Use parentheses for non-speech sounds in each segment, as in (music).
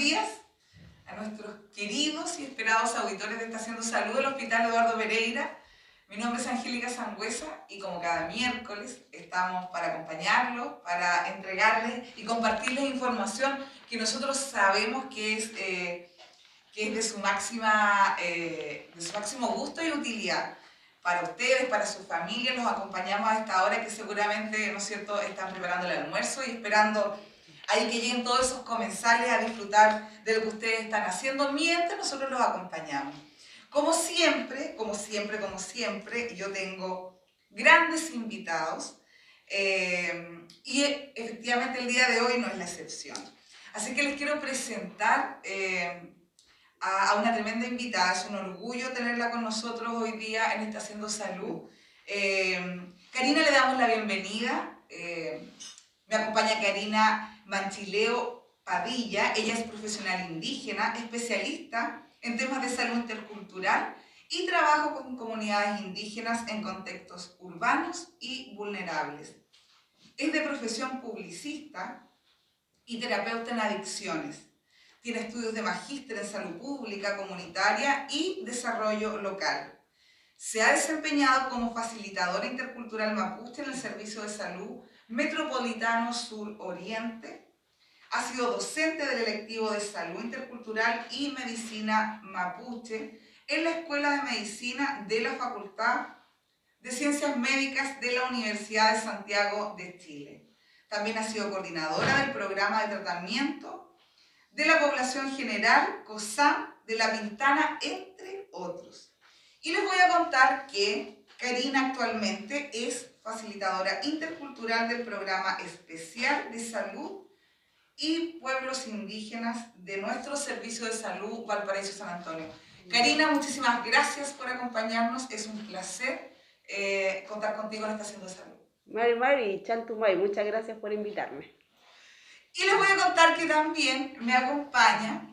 días a nuestros queridos y esperados auditores de Estación de Salud del Hospital Eduardo Pereira. Mi nombre es Angélica Sangüesa y como cada miércoles estamos para acompañarlos, para entregarles y compartirles información que nosotros sabemos que es, eh, que es de, su máxima, eh, de su máximo gusto y utilidad para ustedes, para su familia. Los acompañamos a esta hora que seguramente, ¿no es cierto?, están preparando el almuerzo y esperando ahí que lleguen todos esos comensales a disfrutar de lo que ustedes están haciendo mientras nosotros los acompañamos. Como siempre, como siempre, como siempre, yo tengo grandes invitados eh, y efectivamente el día de hoy no es la excepción. Así que les quiero presentar eh, a, una tremenda invitada. Es un orgullo tenerla con nosotros hoy día en esta Haciendo Salud. Eh, Karina le damos la bienvenida. Me acompaña Karina Manchileo Padilla. Ella es profesional indígena, especialista en temas de salud intercultural y trabajo con comunidades indígenas en contextos urbanos y vulnerables. Es de profesión publicista y terapeuta en adicciones. Tiene estudios de magíster en salud pública, comunitaria y desarrollo local. Se ha desempeñado como facilitadora intercultural mapuche en el Servicio de Salud Metropolitano Sur Oriente. Ha sido docente del electivo de Salud Intercultural y Medicina Mapuche en la Escuela de Medicina de la Facultad de Ciencias Médicas de la Universidad de Santiago de Chile. También ha sido coordinadora del programa de tratamiento de la población general COSAM de La Pintana, entre otros. Y les voy a contar que Karina actualmente es facilitadora intercultural del programa especial de salud y pueblos indígenas de nuestro Servicio de Salud Valparaíso San Antonio. Karina, muchísimas gracias por acompañarnos. Es un placer eh, contar contigo en esta Estación de Salud. Mari Mari, Chantumay, muchas gracias por invitarme. Y les voy a contar que también me acompaña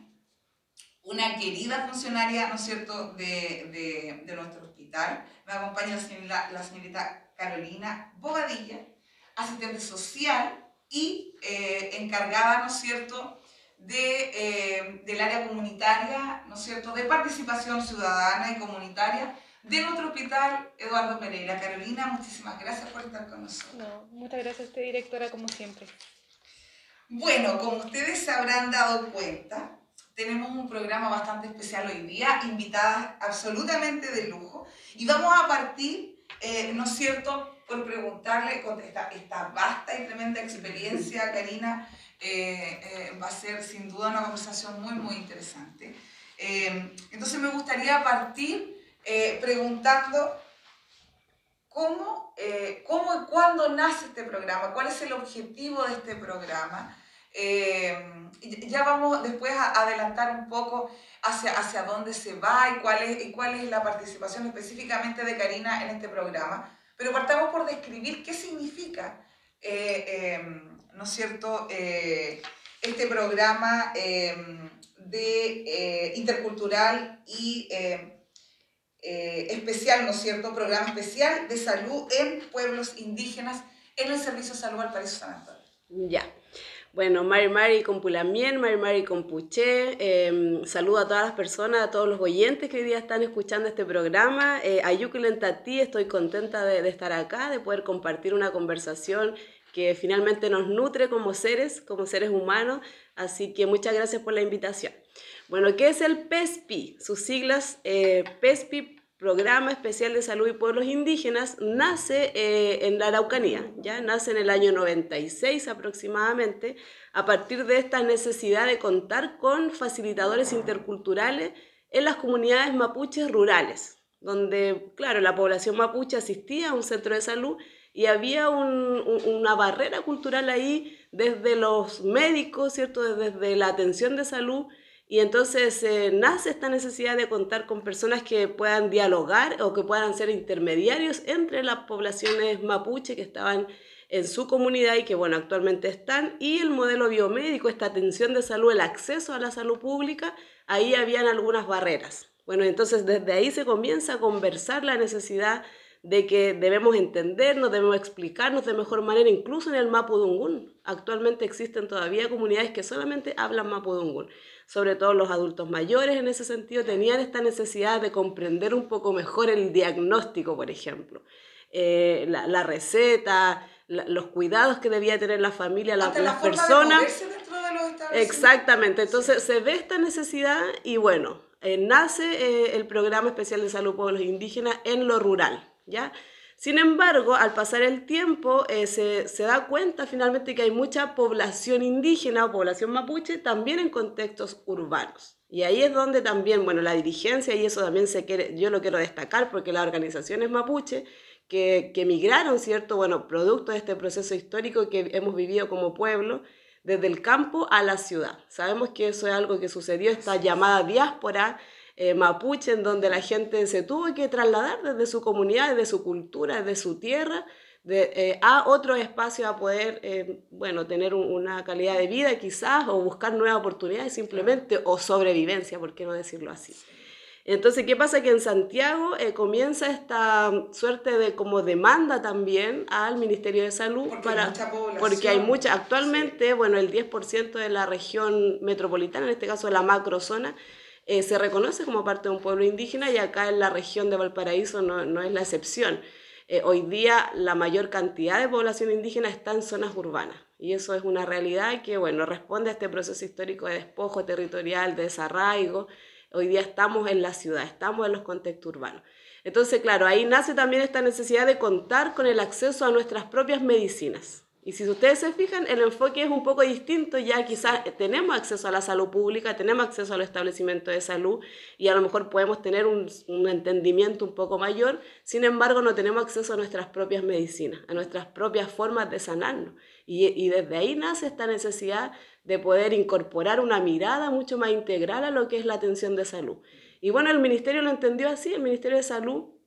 una querida funcionaria, ¿no es cierto?, de, de, nuestro hospital. Me acompaña la señorita, la señorita Carolina Bobadilla, asistente social y eh, encargada, ¿no es cierto?, de, eh, del área comunitaria, ¿no es cierto?, de participación ciudadana y comunitaria de nuestro hospital Eduardo Pereira. Carolina, muchísimas gracias por estar con nosotros. muchas gracias a usted, directora, como siempre. Bueno, como ustedes se habrán dado cuenta, tenemos un programa bastante especial hoy día, invitadas absolutamente de lujo, y vamos a partir eh, ¿no es cierto?, por preguntarle con esta, vasta y tremenda experiencia, Karina, eh, eh, va a ser sin duda una conversación muy, muy interesante. entonces me gustaría partir preguntando cómo, cómo y cuándo nace este programa, cuál es el objetivo de este programa. ya vamos después a adelantar un poco hacia, hacia dónde se va y cuál, es, y cuál es la participación específicamente de Karina en este programa. Pero partamos por describir qué significa, eh, em, ¿no es cierto?, eh, este programa em, de eh, intercultural y em, especial, ¿no es cierto?, programa especial de salud en pueblos indígenas en el Servicio de Salud al Paraíso San Antonio. Ya. Bueno, Mari Mari con Pulamien, Mari Mari con Puché. Eh, saludo a todas las personas, a todos los oyentes que hoy día están escuchando este programa. Eh, a ti, estoy contenta de, de, estar acá, de poder compartir una conversación que finalmente nos nutre como seres, como seres humanos. Así que muchas gracias por la invitación. Bueno, ¿qué es el PESPI? Sus siglas, eh, PESPI Programa Especial de Salud y Pueblos Indígenas, nace eh, en la Araucanía, ya nace en el año 96 aproximadamente, a partir de esta necesidad de contar con facilitadores interculturales en las comunidades mapuches rurales, donde, claro, la población mapuche asistía a un centro de salud y había una barrera cultural ahí desde los médicos, ¿cierto? Desde la atención de salud y entonces eh, nace esta necesidad de contar con personas que puedan dialogar o que puedan ser intermediarios entre las poblaciones mapuche que estaban en su comunidad y que, bueno, actualmente están, y el modelo biomédico, esta atención de salud, el acceso a la salud pública, ahí habían algunas barreras. Bueno, entonces desde ahí se comienza a conversar la necesidad de que debemos entendernos, debemos explicarnos de mejor manera, incluso en el Mapudungún. Actualmente existen todavía comunidades que solamente hablan Mapudungún. Sobre todo los adultos mayores en ese sentido tenían esta necesidad de comprender un poco mejor el diagnóstico, por ejemplo. Eh, la, receta, los cuidados que debía tener la familia, la, las personas. Exactamente, entonces se ve esta necesidad y bueno, eh, nace eh, el programa especial de salud pueblos indígenas en lo rural, ¿ya? Sin embargo, al pasar el tiempo, se, se, da cuenta finalmente que hay mucha población indígena o población mapuche también en contextos urbanos. Y ahí es donde también, bueno, la dirigencia, y eso también se quiere, yo lo quiero destacar porque las organizaciones mapuche que, que migraron, ¿cierto? Bueno, producto de este proceso histórico que hemos vivido como pueblo, desde el campo a la ciudad. Sabemos que eso es algo que sucedió, esta llamada diáspora eh, mapuche, en donde la gente se tuvo que trasladar desde su comunidad, desde su cultura, desde su tierra, de, eh, a otro espacio a poder, eh, bueno, tener una calidad de vida quizás, o buscar nuevas oportunidades simplemente, o sobrevivencia, ¿por qué no decirlo así? Entonces, ¿qué pasa? Que en Santiago eh, comienza esta suerte de como demanda también al Ministerio de Salud porque para hay porque hay mucha actualmente, bueno, el 10% de la región metropolitana, en este caso de la macrozona, eh, se reconoce como parte de un pueblo indígena y acá en la región de Valparaíso no, no es la excepción. Eh, hoy día la mayor cantidad de población indígena está en zonas urbanas y eso es una realidad que, bueno, responde a este proceso histórico de despojo territorial, de desarraigo, Hoy día estamos en la ciudad, estamos en los contextos urbanos. Entonces, claro, ahí nace también esta necesidad de contar con el acceso a nuestras propias medicinas. Y si ustedes se fijan, el enfoque es un poco distinto, ya quizás tenemos acceso a la salud pública, tenemos acceso al establecimiento de salud y a lo mejor podemos tener un, un, entendimiento un poco mayor, sin embargo no tenemos acceso a nuestras propias medicinas, a nuestras propias formas de sanarnos. Y, y desde ahí nace esta necesidad de poder incorporar una mirada mucho más integral a lo que es la atención de salud. Y bueno, el ministerio lo entendió así, el Ministerio de Salud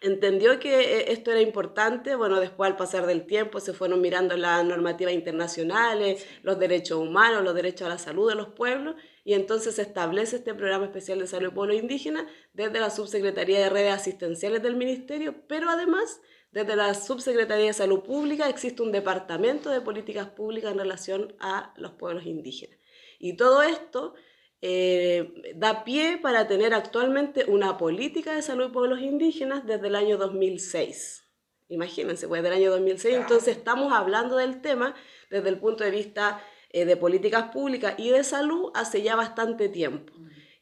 entendió que eh, esto era importante, bueno, después al pasar del tiempo se fueron mirando las normativas internacionales, los derechos humanos, los derechos a la salud de los pueblos, y entonces se establece este programa especial de salud pueblo indígena desde la Subsecretaría de Redes Asistenciales del Ministerio, pero además desde la Subsecretaría de Salud Pública existe un departamento de políticas públicas en relación a los pueblos indígenas. Y todo esto eh, da pie para tener actualmente una política de salud de pueblos indígenas desde el año 2006. Imagínense, pues desde el año 2006, entonces estamos hablando del tema desde el punto de vista eh, de políticas públicas y de salud hace ya bastante tiempo.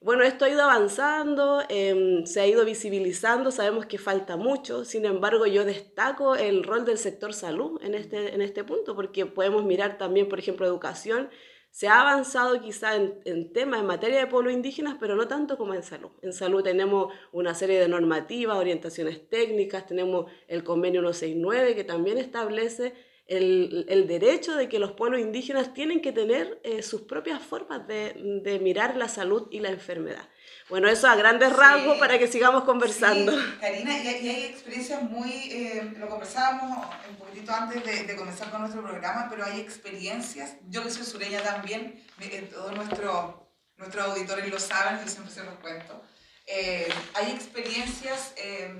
Bueno, esto ha ido avanzando, em, se ha ido visibilizando, sabemos que falta mucho, sin embargo yo destaco el rol del sector salud en este, en este punto, porque podemos mirar también, por ejemplo, educación, se ha avanzado quizá en, en, temas en materia de pueblos indígenas, pero no tanto como en salud. En salud tenemos una serie de normativas, orientaciones técnicas, tenemos el convenio 169 que también establece el, el, derecho de que los pueblos indígenas tienen que tener eh, sus propias formas de, de, mirar la salud y la enfermedad. Bueno, eso a grandes rasgos para que sigamos conversando. Sí, Karina, y, y, hay experiencias muy, eh, lo conversábamos un poquitito antes de, de, comenzar con nuestro programa, pero hay experiencias, yo que soy sureña también, eh, todos nuestros nuestros auditores lo saben, yo siempre se los cuento, eh, hay experiencias em,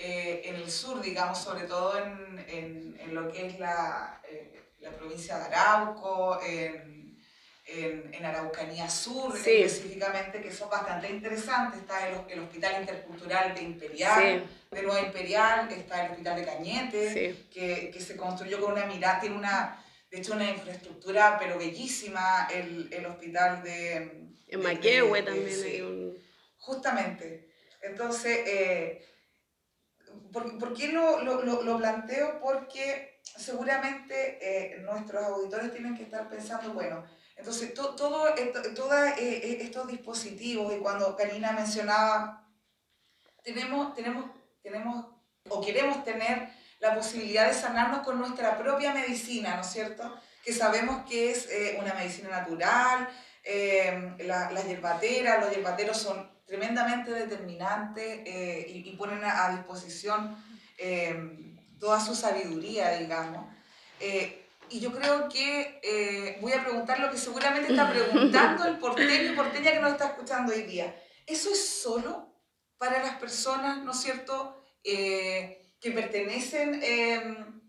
eh, en el sur, digamos, sobre todo en, en, en lo que es la, eh, la, provincia de Arauco, en, en Araucanía Sur sí. específicamente, que son bastante interesantes. Está el, el Hospital Intercultural de Imperial, sí. de Nueva Imperial, está el Hospital de Cañete, sí. que, que se construyó con una mirada, tiene una, de hecho, una infraestructura, pero bellísima, el, el hospital de... En Maquehue también hay un... Justamente. Entonces... Eh, ¿Por, ¿por qué lo, lo, lo, planteo? Porque seguramente eh, nuestros auditores tienen que estar pensando, bueno, entonces to, todo eh, eh, estos dispositivos, y cuando Karina mencionaba, tenemos, tenemos, tenemos o queremos tener la posibilidad de sanarnos con nuestra propia medicina, ¿no es cierto? Que sabemos que es una medicina natural, eh, la, las hierbateras, los hierbateros son tremendamente determinante eh, y, ponen a, disposición eh, toda su sabiduría, digamos. Eh, y yo creo que eh, voy a preguntar lo que seguramente está preguntando el porteño y porteña que nos está escuchando hoy día. ¿Eso es solo para las personas, ¿no es cierto?, que pertenecen em,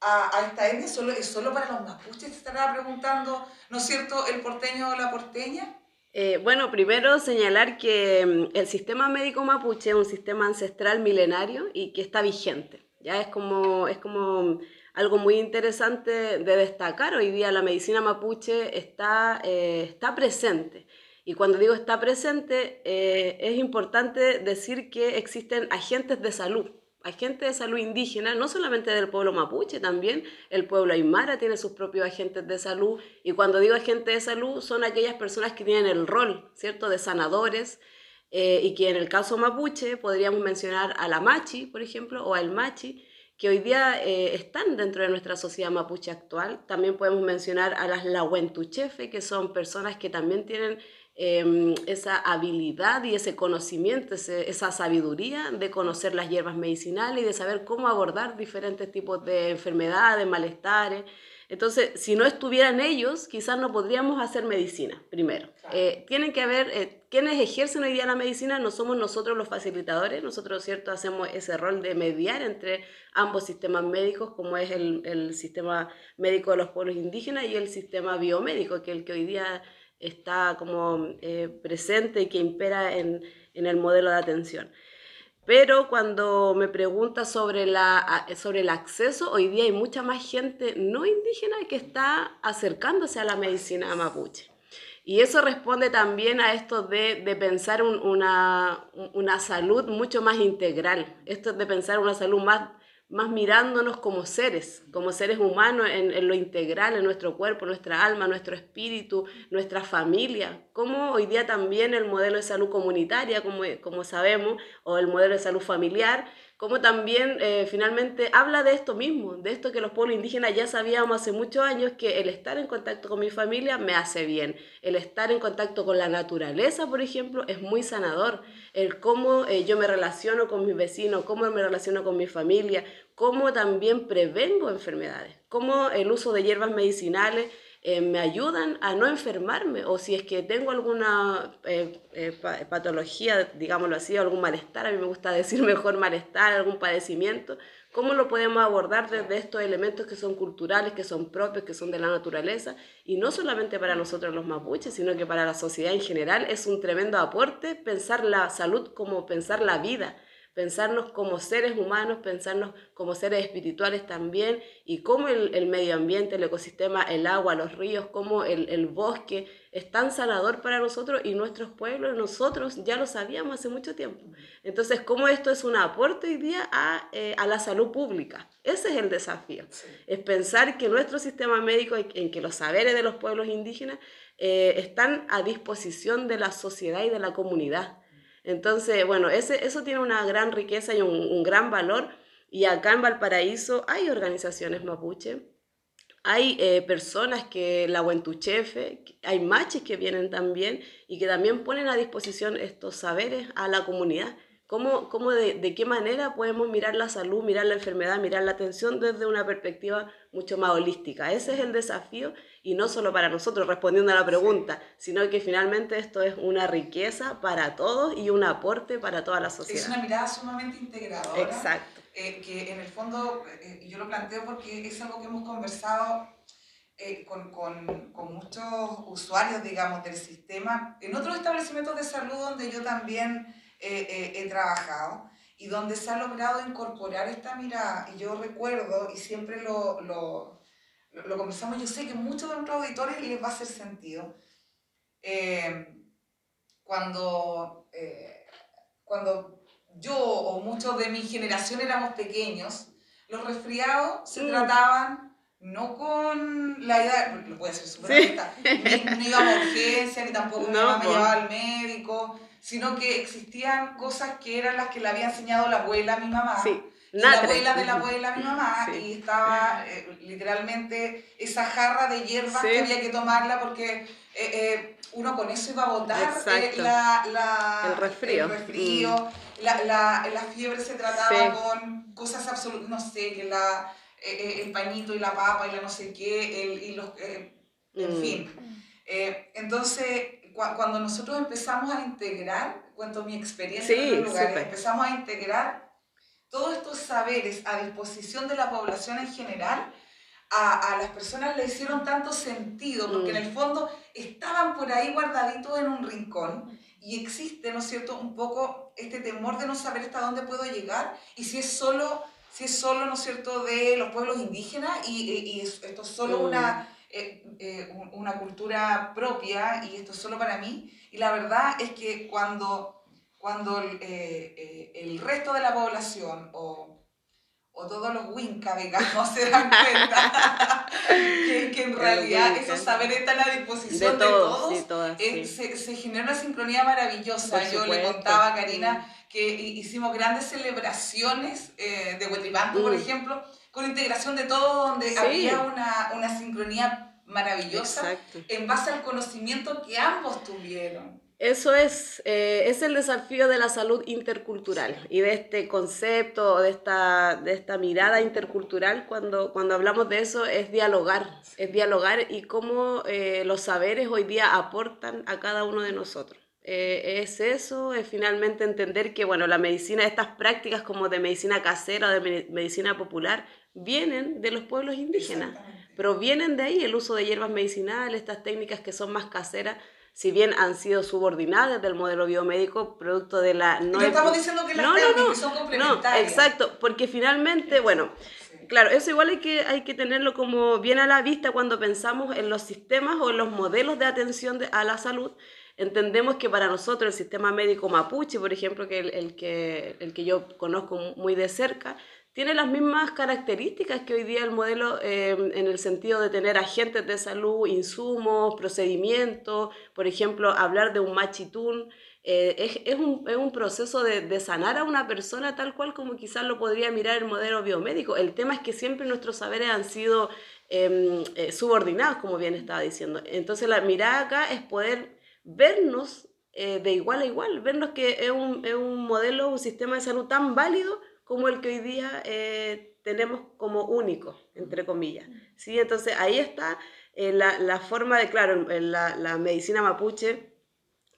a, a, esta etnia, ¿Solo, ¿es solo para los mapuches? Estará preguntando, ¿no es cierto, el porteño o la porteña? Eh, bueno, primero señalar que mm, el sistema médico mapuche es un sistema ancestral milenario y que está vigente. Ya es como, es como algo muy interesante de destacar. Hoy día la medicina mapuche está, eh, está presente. Y cuando digo está presente, eh, es importante decir que existen agentes de salud agentes de salud indígena, no solamente del pueblo mapuche, también el pueblo aymara tiene sus propios agentes de salud. Y cuando digo agentes de salud, son aquellas personas que tienen el rol, ¿cierto?, de sanadores. Eh, y que en el caso mapuche podríamos mencionar a la machi, por ejemplo, o al machi, que hoy día eh, están dentro de nuestra sociedad mapuche actual. También podemos mencionar a las lahuentuchefe, que son personas que también tienen Em, esa habilidad y ese conocimiento, esa sabiduría de conocer las hierbas medicinales y de saber cómo abordar diferentes tipos de enfermedades, malestares. Entonces, si no estuvieran ellos, quizás no podríamos hacer medicina, primero. Eh, tienen que haber, eh, quienes ejercen hoy día la medicina no somos nosotros los facilitadores, nosotros, ¿cierto?, hacemos ese rol de mediar entre ambos sistemas médicos, como es el, el sistema médico de los pueblos indígenas y el sistema biomédico, que es el que hoy día está como eh, presente y que impera en, en, el modelo de atención. Pero cuando me pregunta sobre, la, sobre el acceso, hoy día hay mucha más gente no indígena que está acercándose a la medicina mapuche. Y eso responde también a esto de, de pensar una, una salud mucho más integral, esto de pensar una salud más más mirándonos como seres, como seres humanos en, lo integral, en nuestro cuerpo, nuestra alma, nuestro espíritu, nuestra familia, como hoy día también el modelo de salud comunitaria, como, como sabemos, o el modelo de salud familiar, como también eh, finalmente habla de esto mismo, de esto que los pueblos indígenas ya sabíamos hace muchos años, que el estar en contacto con mi familia me hace bien, el estar en contacto con la naturaleza, por ejemplo, es muy sanador, el cómo eh, yo me relaciono con mis vecinos, cómo me relaciono con mi familia, cómo también prevengo enfermedades, cómo el uso de hierbas medicinales eh, me ayudan a no enfermarme o si es que tengo alguna eh, eh, patología, digámoslo así, algún malestar, a mí me gusta (laughs) decir mejor malestar, algún padecimiento, ¿cómo lo podemos abordar desde estos elementos que son culturales, que son propios, que son de la naturaleza? Y no solamente para nosotros los mapuches, sino que para la sociedad en general es un tremendo aporte pensar la salud como pensar la vida pensarnos como seres humanos, pensarnos como seres espirituales también, y cómo el, el medio ambiente, el ecosistema, el agua, los ríos, cómo el, el, bosque es tan sanador para nosotros y nuestros pueblos, nosotros ya lo sabíamos hace mucho tiempo. Entonces, cómo esto es un aporte hoy día a, eh, a la salud pública. Ese es el desafío. Es pensar que nuestro sistema médico, en que los saberes de los pueblos indígenas eh, están a disposición de la sociedad y de la comunidad entonces, bueno, ese, eso tiene una gran riqueza y un, gran valor. Y acá en Valparaíso hay organizaciones mapuche, hay eh, personas que, la Huentuchefe, hay maches que vienen también y que también ponen a disposición estos saberes a la comunidad. ¿Cómo, cómo de, de, qué manera podemos mirar la salud, mirar la enfermedad, mirar la atención desde una perspectiva mucho más holística? Ese es el desafío y no solo para nosotros, respondiendo a la pregunta, sino que finalmente esto es una riqueza para todos y un aporte para toda la sociedad. Es una mirada sumamente integradora. Exacto. Eh, que en el fondo, eh, yo lo planteo porque es algo que hemos conversado eh, con, con, con, muchos usuarios, digamos, del sistema, en otros establecimientos de salud donde yo también he trabajado y donde se ha logrado incorporar esta mirada. Y yo recuerdo, y siempre lo, lo lo, conversamos, yo sé que muchos de nuestros auditores les va a hacer sentido. Eh, cuando, eh, cuando yo o muchos de mi generación éramos pequeños, los resfriados se mm. trataban no con la edad, lo puede ser súper sí. ni, ni íbamos a urgencia, ni tampoco (laughs) me llevaba al médico, sino que existían cosas que eran las que le había enseñado la abuela a mi mamá. Sí la abuela de la abuela, mi mamá, y estaba eh, literalmente esa jarra de hierbas que había que tomarla porque eh, eh, uno con eso iba a botar la, la, el resfrío. El resfrío. La, la, la, fiebre se trataba con cosas absolutas, no sé, que la, el pañito y la papa y la no sé qué, el, y los, en mm. fin. entonces, cuando nosotros empezamos a integrar, cuento mi experiencia en los lugares, empezamos a integrar todos estos saberes a disposición de la población en general, a, a las personas le hicieron tanto sentido, porque en Mm. el fondo estaban por ahí guardaditos en un rincón y existe, ¿no es cierto?, un poco este temor de no saber hasta dónde puedo llegar y si es solo, si es solo ¿no es cierto?, de los pueblos indígenas y, y- y es- esto es solo Mm. una, eh, eh, un- una cultura propia y esto es solo para mí. Y la verdad es que cuando, cuando el, eh, el resto de la población o o todos los Winca veganos (laughs) se dan cuenta (laughs) que, que en realidad esos saberes están a De disposición de, todos, todas, eh, sí. se, se genera una sincronía maravillosa. Por Yo le contaba a Karina que hi- hicimos grandes celebraciones eh, de Huetripanto, por ejemplo, con integración de todo, donde Sí. había una, una sincronía maravillosa Exacto. en base al conocimiento que ambos tuvieron. Eso es, eh, es el desafío de la salud intercultural y de este concepto, de esta, de esta mirada intercultural, cuando, cuando hablamos de eso, es dialogar, es dialogar y cómo eh, los saberes hoy día aportan a cada uno de nosotros. Eh, es eso, es finalmente entender que, bueno, la medicina, estas prácticas como de medicina casera o de me- medicina popular, vienen de los pueblos indígenas provienen de ahí el uso de hierbas medicinales, estas técnicas que son más caseras, si bien han sido subordinadas del modelo biomédico, producto de la... No, no estamos diciendo que las no, no, no, son no, complementarias. exacto, porque finalmente, bueno. Claro, eso igual hay que, hay que tenerlo como bien a la vista cuando pensamos en los sistemas o en los modelos de atención de- a la salud. Entendemos que para nosotros el sistema médico mapuche, por ejemplo, que el, el que el que yo conozco muy de cerca, tiene las mismas características que hoy día el modelo eh, en el sentido de tener agentes de salud, insumos, procedimientos, por ejemplo, hablar de un machitún. eh, es, un, es un proceso de, de sanar a una persona tal cual como quizás lo podría mirar el modelo biomédico. El tema es que siempre nuestros saberes han sido em, eh, subordinados, como bien estaba diciendo. Entonces la mirada acá es poder vernos eh, de igual a igual, vernos que es un, es un modelo, un sistema de salud tan válido como el que hoy día eh, tenemos como único, entre comillas. ¿sí? Entonces ahí está eh, la, la forma de, claro, la, la medicina mapuche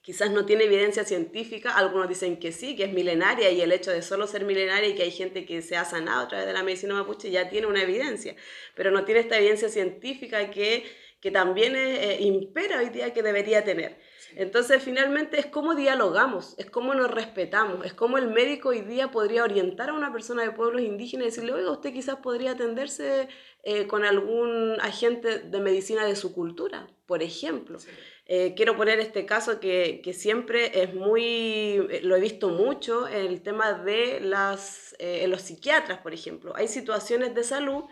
quizás no tiene evidencia científica, algunos dicen que sí, que es milenaria y el hecho de solo ser milenaria y que hay gente que se ha sanado a través de la medicina mapuche ya tiene una evidencia, pero no tiene esta evidencia científica que, que también eh, impera hoy día que debería tener. Entonces, finalmente es cómo dialogamos, es cómo nos respetamos, es cómo el médico hoy día podría orientar a una persona de pueblos indígenas y decirle, oiga, usted quizás podría atenderse eh, con algún agente de medicina de su cultura, por ejemplo. Sí. Eh, quiero poner este caso que, que siempre es muy, eh, lo he visto mucho, el tema de las, eh, los psiquiatras, por ejemplo. Hay situaciones de salud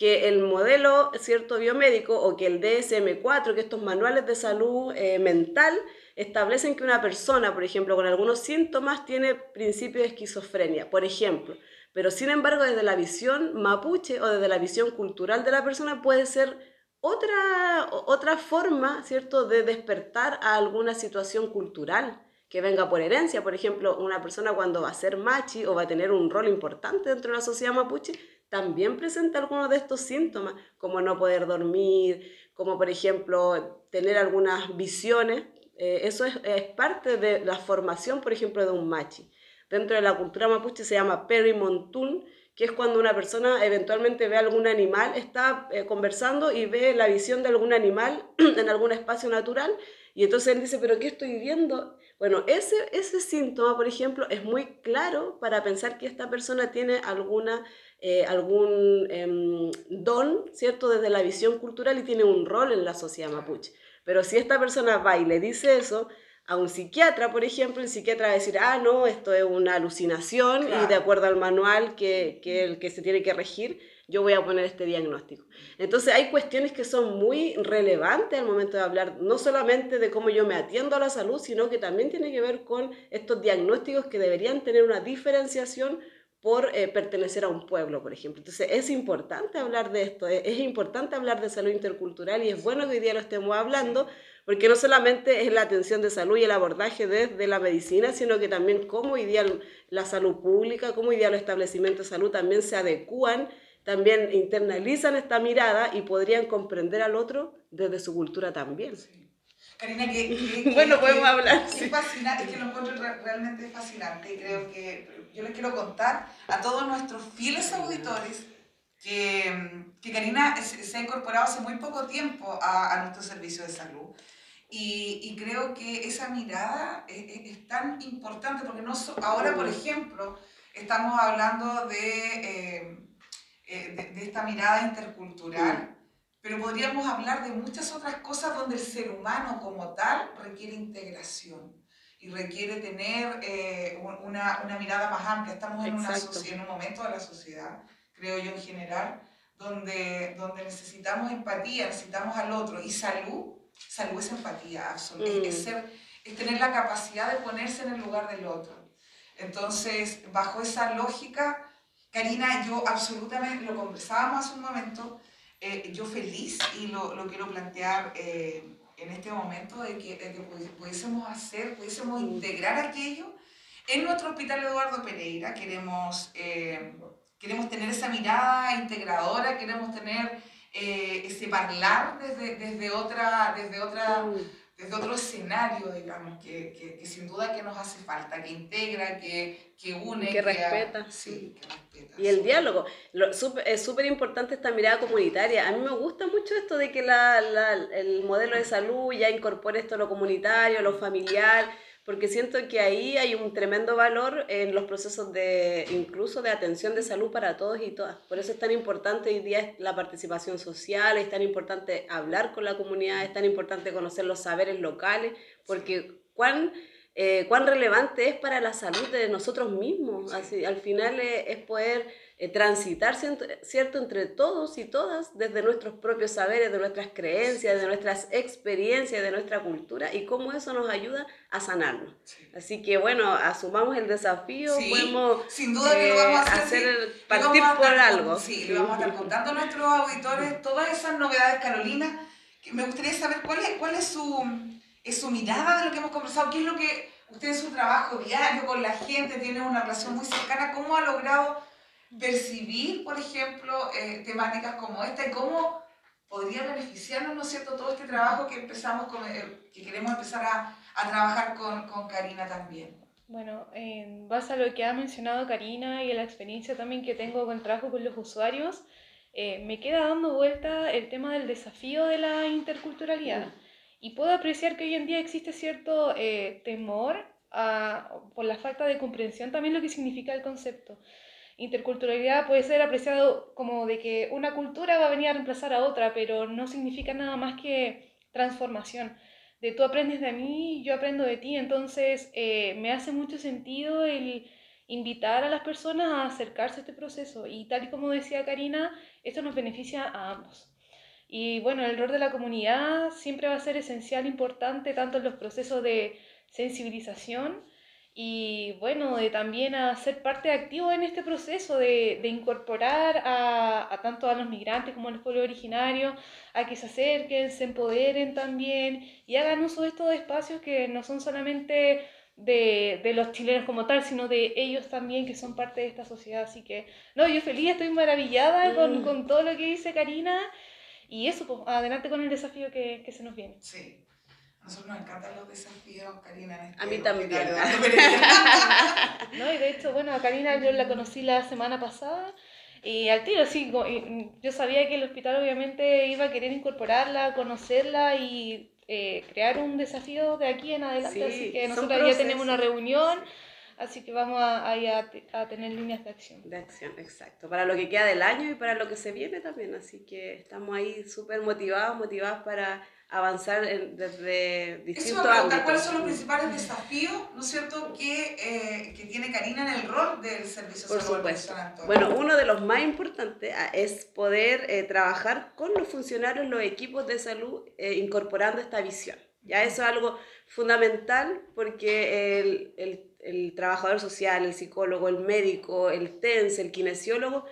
que el modelo cierto biomédico o que el DSM-4, que estos manuales de salud eh, mental, establecen que una persona, por ejemplo, con algunos síntomas tiene principio de esquizofrenia, por ejemplo. Pero sin embargo, desde la visión mapuche o desde la visión cultural de la persona puede ser otra, otra forma, ¿cierto?, de despertar a alguna situación cultural que venga por herencia. Por ejemplo, una persona cuando va a ser machi o va a tener un rol importante dentro de la sociedad mapuche, también presenta algunos de estos síntomas, como no poder dormir, como por ejemplo tener algunas visiones. Eh, eso es, es parte de la formación, por ejemplo, de un machi. Dentro de la cultura mapuche se llama perimontún, que es cuando una persona eventualmente ve algún animal, está eh, conversando y ve la visión de algún animal (clears throat) en algún espacio natural, y entonces él dice, pero ¿qué estoy viendo? Bueno, ese, ese síntoma, por ejemplo, es muy claro para pensar que esta persona tiene alguna, eh, algún em, don, ¿cierto?, desde la visión cultural y tiene un rol en la sociedad mapuche. Pero si esta persona va y le dice eso a un psiquiatra, por ejemplo, el psiquiatra va a decir, ah, no, esto es una alucinación y de acuerdo al manual que, que, el que se tiene que regir, yo voy a poner este diagnóstico. Entonces hay cuestiones que son muy relevantes al momento de hablar, no solamente de cómo yo me atiendo a la salud, sino que también tiene que ver con estos diagnósticos que deberían tener una diferenciación por eh, pertenecer a un pueblo, por ejemplo. Entonces es importante hablar de esto, es, es importante hablar de salud intercultural y es bueno que hoy día lo estemos hablando, porque no solamente es la atención de salud y el abordaje desde la medicina, sino que también cómo hoy día la salud pública, cómo hoy día los establecimientos de salud también se adecúan también internalizan esta mirada y podrían comprender al otro desde su cultura también. Sí. Karina, que, (laughs) que- Bueno, que- podemos hablar, Es sí. fascinante, es que lo encuentro re- realmente fascinante y creo que yo les quiero contar a todos nuestros fieles auditores que, que Karina se, ha incorporado hace muy poco tiempo a, a nuestro servicio de salud. Y, y creo que esa mirada es, es- es tan importante porque no so- ahora, por ejemplo, estamos hablando de, eh, eh, de, de esta mirada intercultural, pero podríamos hablar de muchas otras cosas donde el ser humano como tal requiere integración y requiere tener eh, un- una, una mirada más amplia. Estamos en, una en un momento de la sociedad, creo yo en general, donde, donde necesitamos empatía, necesitamos al otro y salud. Salud es empatía, absoluta. Mm. Es, ser, es tener la capacidad de ponerse en el lugar del otro. Entonces, bajo esa lógica, Karina, yo absolutamente, lo conversábamos hace un momento, eh, yo feliz y lo, lo quiero plantear eh, en este momento de que, de que pudi- pudiésemos hacer, pudiésemos integrar aquello. En nuestro hospital Eduardo Pereira queremos, eh, queremos tener esa mirada integradora, queremos tener eh, ese hablar desde, desde, otra, desde, otra, Mm. Desde otro escenario, digamos, que, que, que sin duda que nos hace falta, que integra, que, que une. Que respeta. Sí, que respeta. Y el sí. diálogo. Lo- sup- es súper importante esta mirada comunitaria. A mí me gusta mucho esto de que la, la- el modelo de salud ya incorpore esto lo comunitario, lo familiar, porque siento que ahí hay un tremendo valor en los procesos de incluso de atención de salud para todos y todas. Por eso es tan importante hoy día la participación social, es tan importante hablar con la comunidad, es tan importante conocer los saberes locales, porque cuán eh, cuán relevante es para la salud de nosotros mismos. Sí. Así, al final es, es poder eh, transitar, ¿cierto?, entre todos y todas, desde nuestros propios saberes, de nuestras creencias, de nuestras experiencias, de nuestra cultura, y cómo eso nos ayuda a sanarnos. Sí. Así que, bueno, asumamos el desafío, Sí, podemos sin duda que lo eh, vamos a hacer. hacer, sí. Partir vamos a por con- algo. Sí, le vamos a estar contando a nuestros auditores todas esas novedades, Carolina. Que me gustaría saber cuál es, cuál es su, es su mirada de lo que hemos conversado, qué es lo que usted en su trabajo diario con la gente tiene una relación muy cercana, cómo ha logrado percibir, por ejemplo, eh, temáticas como esta y cómo podría beneficiarnos, ¿no es cierto?, todo este trabajo que empezamos con, eh, que queremos empezar a, a trabajar con, con Karina también. Bueno, en base a lo que ha mencionado Karina y a la experiencia también que tengo con el trabajo con los usuarios, eh, me queda dando vuelta el tema del desafío de la interculturalidad. Y puedo apreciar que hoy en día existe cierto eh, temor a- por la falta de comprensión también lo que significa el concepto. Interculturalidad puede ser apreciado como de que una cultura va a venir a reemplazar a otra, pero no significa nada más que transformación. De tú aprendes de mí, yo aprendo de ti, entonces eh, me hace mucho sentido el invitar a las personas a acercarse a este proceso y tal y como decía Karina, esto nos beneficia a ambos. Y bueno, el rol de la comunidad siempre va a ser esencial, importante, tanto en los procesos de sensibilización y bueno, de también a ser parte activo en este proceso de, de incorporar a, a tanto a los migrantes como a los pueblos originarios, a que se acerquen, se empoderen también y hagan uso de estos espacios que no son solamente de, de los chilenos como tal, sino de ellos también que son parte de esta sociedad. Así que, no, yo feliz, estoy maravillada con, con todo lo que dice Karina y eso, pues, adelante con el desafío que, que se nos viene. Sí. A nosotros nos encantan los desafíos, Karina. en este A mí hospital también. (laughs) (laughs) ¿no? Y de hecho, bueno, a Karina yo la conocí la semana pasada y al tiro, sí, mm, yo sabía que el hospital obviamente iba a querer incorporarla, conocerla y eh, crear un desafío de aquí en adelante. Sí, así que nosotros ya tenemos una reunión, así que vamos a, ahí a, a tener líneas de acción. De acción, exacto. Para lo que queda del año y para lo que se viene también. Así que estamos ahí súper motivados, motivadas para avanzar en- desde Eso distintos preguntar, ámbitos. ¿cuáles son los principales desafíos, ¿no es cierto?, que, eh, que tiene Karina en el rol del Servicio Por Salud supuesto. Bueno, uno de los más importantes ah, es poder eh, trabajar con los funcionarios, los equipos de salud, eh, incorporando esta visión. Ya eso es algo fundamental porque el, el- el trabajador social, el psicólogo, el médico, el TENS, el kinesiólogo,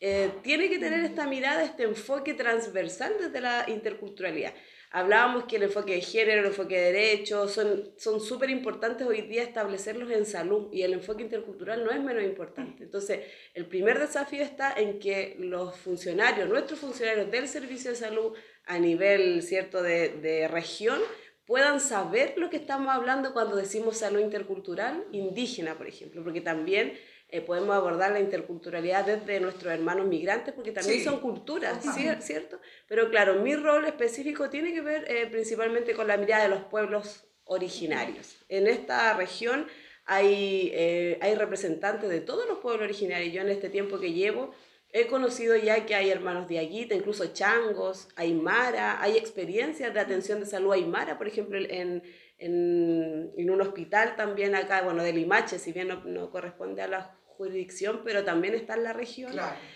eh, tiene que tener esta mirada, este enfoque transversal desde la interculturalidad. Hablábamos que el enfoque de género, el enfoque de derechos, son son súper importantes hoy día establecerlos en salud y el enfoque intercultural no es menos importante. Entonces, el primer desafío está en que los funcionarios, nuestros funcionarios del servicio de salud a nivel cierto de, de región, puedan saber lo que estamos hablando cuando decimos salud intercultural indígena, por ejemplo, porque también eh, podemos abordar la interculturalidad desde nuestros hermanos migrantes, porque también son culturas, ¿cierto? Pero claro, mi rol específico tiene que ver eh, principalmente con la mirada de los pueblos originarios. En esta región hay, eh, hay representantes de todos los pueblos originarios. Yo en este tiempo que llevo he conocido ya que hay hermanos de Aguita, incluso changos, aymara, hay experiencias de atención de salud aymara, por ejemplo, en, en, en un hospital también acá, bueno, de Limache, si bien no, no corresponde a la jurisdicción, pero también está en la región.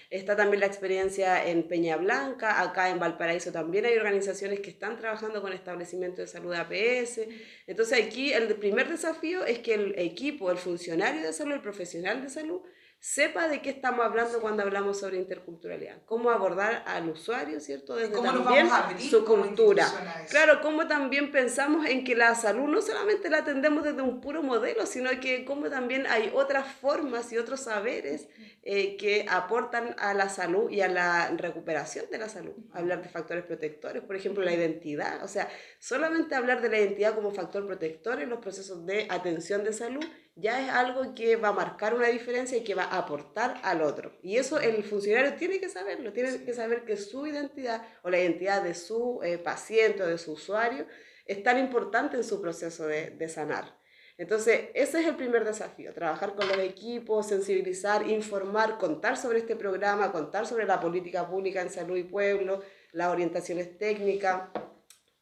Está también la experiencia en Peña Blanca, acá en Valparaíso también hay organizaciones que están trabajando con establecimientos de salud APS. Entonces aquí el primer desafío es que el equipo, el funcionario de salud, el profesional de salud, sepa de qué estamos hablando cuando hablamos sobre interculturalidad, cómo abordar al usuario, ¿cierto? Desde ¿Cómo también su cultura. Claro, cómo también pensamos en que la salud no solamente la atendemos desde un puro modelo, sino que cómo también hay otras formas y otros saberes eh, que aportan a la salud y a la recuperación de la salud. Hablar de factores protectores, por ejemplo, la identidad, o sea, solamente hablar de la identidad como factor protector en los procesos de atención de salud ya es algo que va a marcar una diferencia y que va a aportar al otro. Y eso el funcionario tiene que saberlo, tiene que saber que su identidad o la identidad de su eh, paciente o de su usuario es tan importante en su proceso de, de sanar. Entonces, ese es el primer desafío, trabajar con los equipos, sensibilizar, informar, contar sobre este programa, contar sobre la política pública en salud y pueblo, las orientaciones técnicas.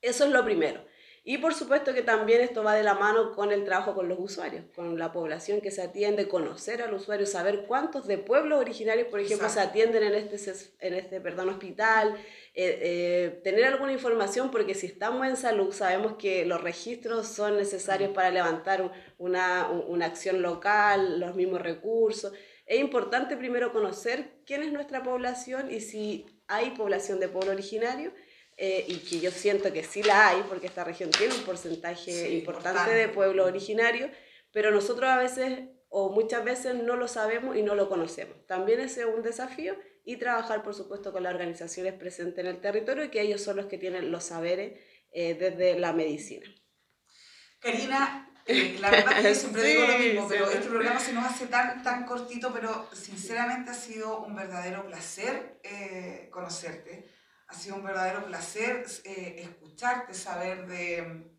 Eso es lo primero. Y por supuesto que también esto va de la mano con el trabajo con los usuarios, con la población que se atiende, conocer al usuario, saber cuántos de pueblos originarios, por ejemplo, se atienden en este, en este perdón, hospital, eh, eh, tener alguna información, porque si estamos en salud sabemos que los registros son necesarios para levantar una, una acción local, los mismos recursos. Es importante primero conocer quién es nuestra población y si hay población de pueblo originario eh, y que yo siento que sí la hay, porque esta región tiene un porcentaje importante, de pueblo originario, pero nosotros a veces o muchas veces no lo sabemos y no lo conocemos. También ese es un desafío y trabajar, por supuesto, con las organizaciones presentes en el territorio y que ellos son los que tienen los saberes eh, desde la medicina. Karina, eh, la verdad que yo siempre (laughs) digo lo mismo, pero este programa se nos hace tan, tan cortito, pero sinceramente ha sido un verdadero placer conocerte ha sido un verdadero placer eh, escucharte, saber de,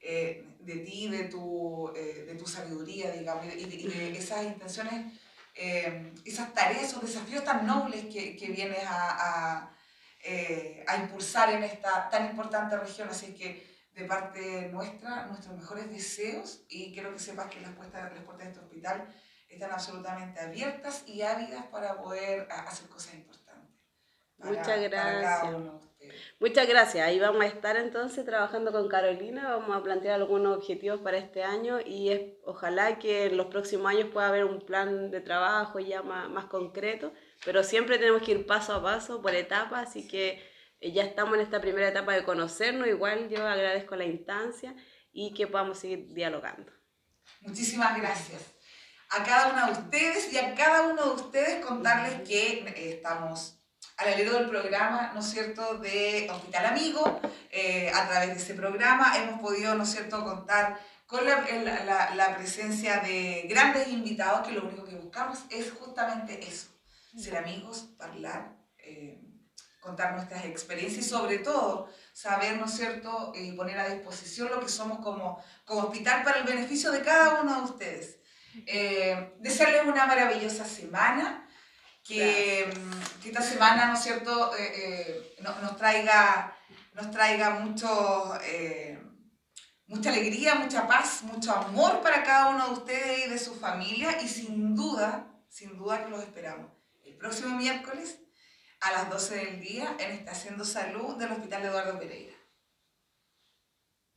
eh, de ti, de tu, eh, de tu sabiduría, digamos, y de, esas intenciones, esas tareas, esos desafíos tan nobles que, que vienes a, a, a, impulsar en esta tan importante región. Así que de parte nuestra, nuestros mejores deseos y quiero que sepas que las, puertas, las puertas de este hospital están absolutamente abiertas y ávidas para poder hacer cosas importantes. Muchas gracias. Muchas gracias. Ahí vamos a estar entonces trabajando con Carolina, vamos a plantear algunos objetivos para este año y es, ojalá que en los próximos años pueda haber un plan de trabajo ya más, más concreto, pero siempre tenemos que ir paso a paso, por etapas, así que eh, ya estamos en esta primera etapa de conocernos, igual yo agradezco la instancia y que podamos seguir dialogando. Muchísimas gracias. A cada una de ustedes y a cada uno de ustedes contarles que eh, estamos al alero del programa, ¿no es cierto?, de Hospital Amigo. Eh, a través de ese programa hemos podido, ¿no es cierto?, contar con la, la, la, presencia de grandes invitados que lo único que buscamos es justamente eso, ser amigos, hablar, eh, contar nuestras experiencias y sobre todo saber, ¿no es cierto?, y poner a disposición lo que somos como, como hospital para el beneficio de cada uno de ustedes. Eh, desearles una maravillosa semana que, que, esta semana, ¿no es cierto?, eh, eh, nos, traiga, nos traiga mucho, eh, mucha alegría, mucha paz, mucho amor para cada uno de ustedes y de su familia y sin duda, sin duda que los esperamos el próximo miércoles a las 12 del día en Estación Salud del Hospital Eduardo Pereira.